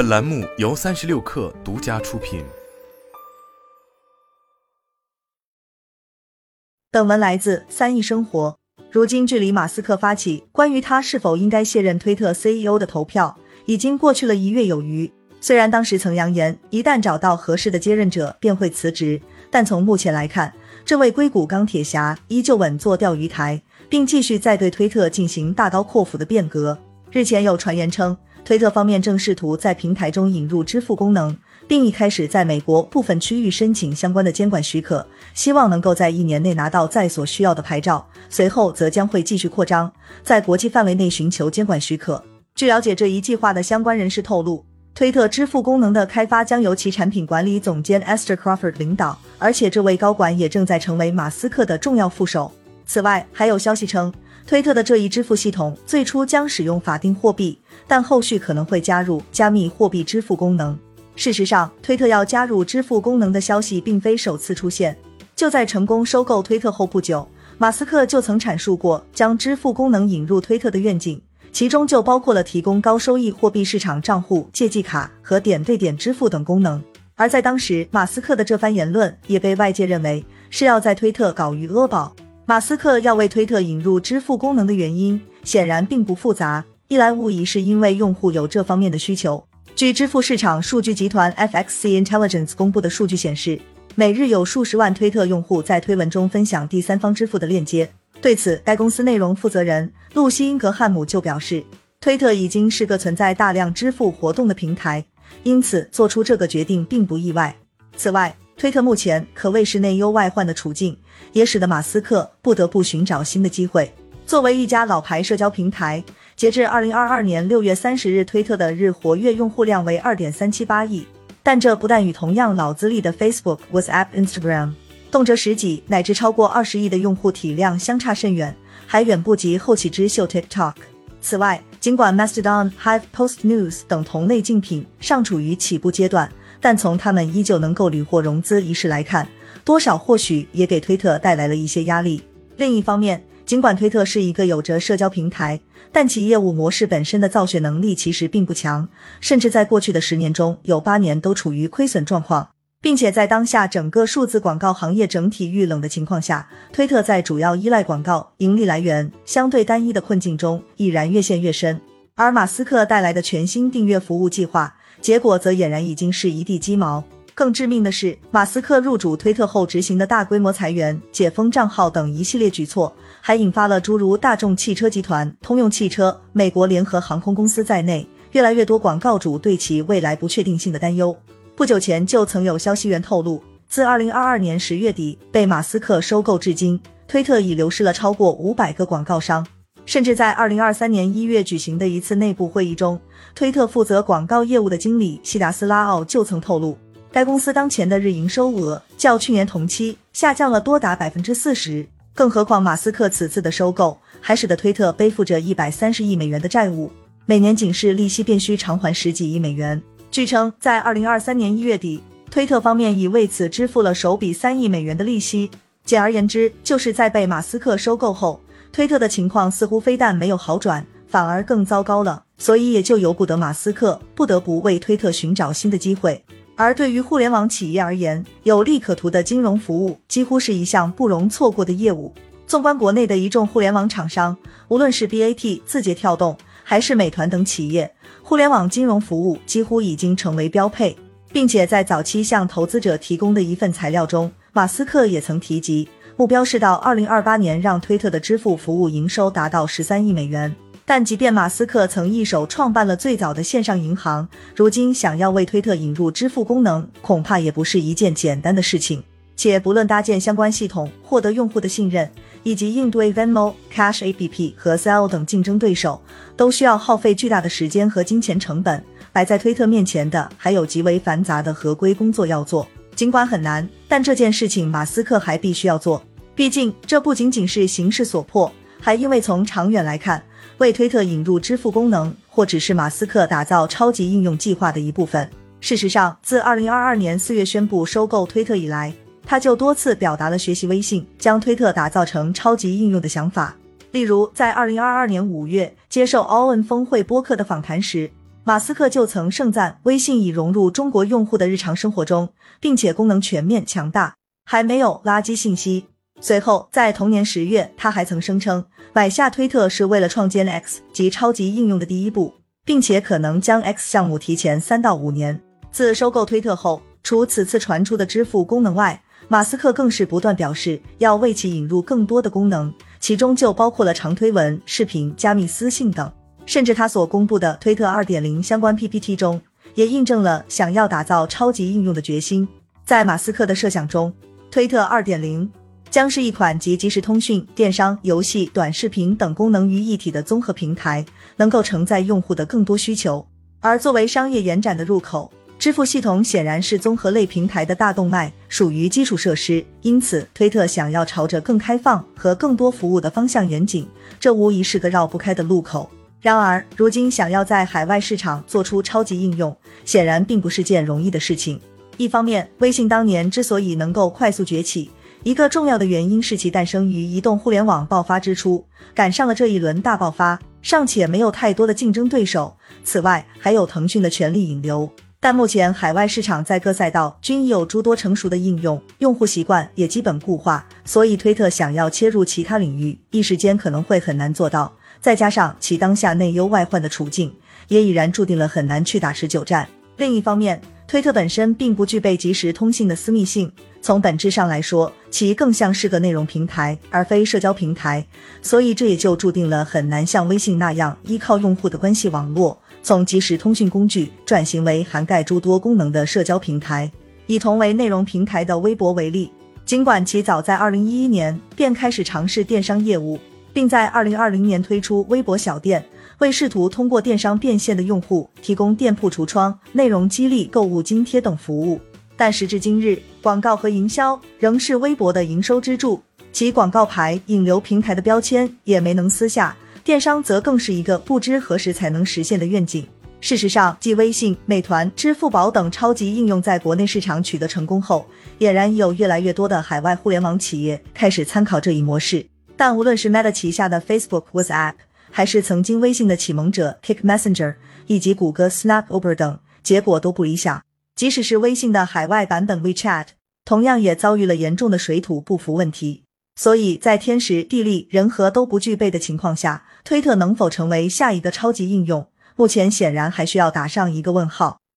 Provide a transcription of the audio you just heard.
本栏目由三十六氪独家出品。本文来自三亿生活。如今，距离马斯克发起关于他是否应该卸任推特 CEO 的投票，已经过去了一月有余。虽然当时曾扬言，一旦找到合适的接任者便会辞职，但从目前来看，这位硅谷钢铁侠依旧稳坐钓鱼台，并继续在对推特进行大刀阔斧的变革。日前有传言称，推特方面正试图在平台中引入支付功能。并已开始在美国部分区域申请相关的监管许可，希望能够在一年内拿到在所需要的牌照。随后则将会继续扩张，在国际范围内寻求监管许可。据了解，这一计划的相关人士透露，推特支付功能的开发将由其产品管理总监 Esther Crawford 领导，而且这位高管也正在成为马斯克的重要副手。此外，还有消息称，推特的这一支付系统最初将使用法定货币，但后续可能会加入加密货币支付功能。事实上，推特要加入支付功能的消息并非首次出现。就在成功收购推特后不久，马斯克就曾阐述过将支付功能引入推特的愿景，其中就包括了提供高收益货币市场账户、借记卡和点对点支付等功能。而在当时，马斯克的这番言论也被外界认为是要在推特搞余额宝。马斯克要为推特引入支付功能的原因显然并不复杂，一来无疑是因为用户有这方面的需求。据支付市场数据集团 FXC Intelligence 公布的数据显示，每日有数十万推特用户在推文中分享第三方支付的链接。对此，该公司内容负责人露西·英格汉姆就表示，推特已经是个存在大量支付活动的平台，因此做出这个决定并不意外。此外，推特目前可谓是内忧外患的处境，也使得马斯克不得不寻找新的机会。作为一家老牌社交平台。截至二零二二年六月三十日，推特的日活跃用户量为二点三七八亿，但这不但与同样老资历的 Facebook、WhatsApp、Instagram 动辄十几乃至超过二十亿的用户体量相差甚远，还远不及后起之秀 TikTok。此外，尽管 Mastodon、Hive、Post News 等同类竞品尚处于起步阶段，但从他们依旧能够屡获融资一事来看，多少或许也给推特带来了一些压力。另一方面，尽管推特是一个有着社交平台，但其业务模式本身的造血能力其实并不强，甚至在过去的十年中有八年都处于亏损状况，并且在当下整个数字广告行业整体遇冷的情况下，推特在主要依赖广告盈利来源相对单一的困境中已然越陷越深。而马斯克带来的全新订阅服务计划，结果则俨然已经是一地鸡毛。更致命的是，马斯克入主推特后执行的大规模裁员、解封账号等一系列举措，还引发了诸如大众汽车集团、通用汽车、美国联合航空公司在内越来越多广告主对其未来不确定性的担忧。不久前就曾有消息源透露，自二零二二年十月底被马斯克收购至今，推特已流失了超过五百个广告商。甚至在二零二三年一月举行的一次内部会议中，推特负责广告业务的经理希达斯拉奥就曾透露。该公司当前的日营收额较去年同期下降了多达百分之四十，更何况马斯克此次的收购还使得推特背负着一百三十亿美元的债务，每年仅是利息便需偿还十几亿美元。据称，在二零二三年一月底，推特方面已为此支付了首笔三亿美元的利息。简而言之，就是在被马斯克收购后，推特的情况似乎非但没有好转，反而更糟糕了。所以也就由不得马斯克不得不为推特寻找新的机会。而对于互联网企业而言，有利可图的金融服务几乎是一项不容错过的业务。纵观国内的一众互联网厂商，无论是 BAT、字节跳动，还是美团等企业，互联网金融服务几乎已经成为标配。并且在早期向投资者提供的一份材料中，马斯克也曾提及，目标是到二零二八年让推特的支付服务营收达到十三亿美元。但即便马斯克曾一手创办了最早的线上银行，如今想要为推特引入支付功能，恐怕也不是一件简单的事情。且不论搭建相关系统、获得用户的信任，以及应对 Venmo、Cash App 和 s e l l 等竞争对手，都需要耗费巨大的时间和金钱成本。摆在推特面前的，还有极为繁杂的合规工作要做。尽管很难，但这件事情马斯克还必须要做。毕竟，这不仅仅是形势所迫，还因为从长远来看。为推特引入支付功能，或只是马斯克打造超级应用计划的一部分。事实上，自二零二二年四月宣布收购推特以来，他就多次表达了学习微信将推特打造成超级应用的想法。例如，在二零二二年五月接受 All In 峰会播客的访谈时，马斯克就曾盛赞微信已融入中国用户的日常生活中，并且功能全面强大，还没有垃圾信息。随后，在同年十月，他还曾声称买下推特是为了创建 X 及超级应用的第一步，并且可能将 X 项目提前三到五年。自收购推特后，除此次传出的支付功能外，马斯克更是不断表示要为其引入更多的功能，其中就包括了长推文、视频、加密私信等。甚至他所公布的推特二点零相关 PPT 中，也印证了想要打造超级应用的决心。在马斯克的设想中，推特二点零将是一款集即时通讯、电商、游戏、短视频等功能于一体的综合平台，能够承载用户的更多需求。而作为商业延展的入口，支付系统显然是综合类平台的大动脉，属于基础设施。因此，推特想要朝着更开放和更多服务的方向演进，这无疑是个绕不开的路口。然而，如今想要在海外市场做出超级应用，显然并不是件容易的事情。一方面，微信当年之所以能够快速崛起，一个重要的原因是其诞生于移动互联网爆发之初，赶上了这一轮大爆发，尚且没有太多的竞争对手。此外，还有腾讯的全力引流。但目前海外市场在各赛道均已有诸多成熟的应用，用户习惯也基本固化，所以推特想要切入其他领域，一时间可能会很难做到。再加上其当下内忧外患的处境，也已然注定了很难去打持久战。另一方面，推特本身并不具备即时通信的私密性，从本质上来说，其更像是个内容平台，而非社交平台。所以这也就注定了很难像微信那样依靠用户的关系网络，从即时通讯工具转型为涵盖诸多功能的社交平台。以同为内容平台的微博为例，尽管其早在二零一一年便开始尝试电商业务。并在二零二零年推出微博小店，为试图通过电商变现的用户提供店铺橱窗、内容激励、购物津贴等服务。但时至今日，广告和营销仍是微博的营收支柱，其广告牌、引流平台的标签也没能撕下。电商则更是一个不知何时才能实现的愿景。事实上，继微信、美团、支付宝等超级应用在国内市场取得成功后，俨然有越来越多的海外互联网企业开始参考这一模式。但无论是 Meta 旗下的 Facebook WhatsApp，还是曾经微信的启蒙者 Kick Messenger，以及谷歌 Snap Uber 等，结果都不理想。即使是微信的海外版本 WeChat，同样也遭遇了严重的水土不服问题。所以在天时地利人和都不具备的情况下，推特能否成为下一个超级应用，目前显然还需要打上一个问号。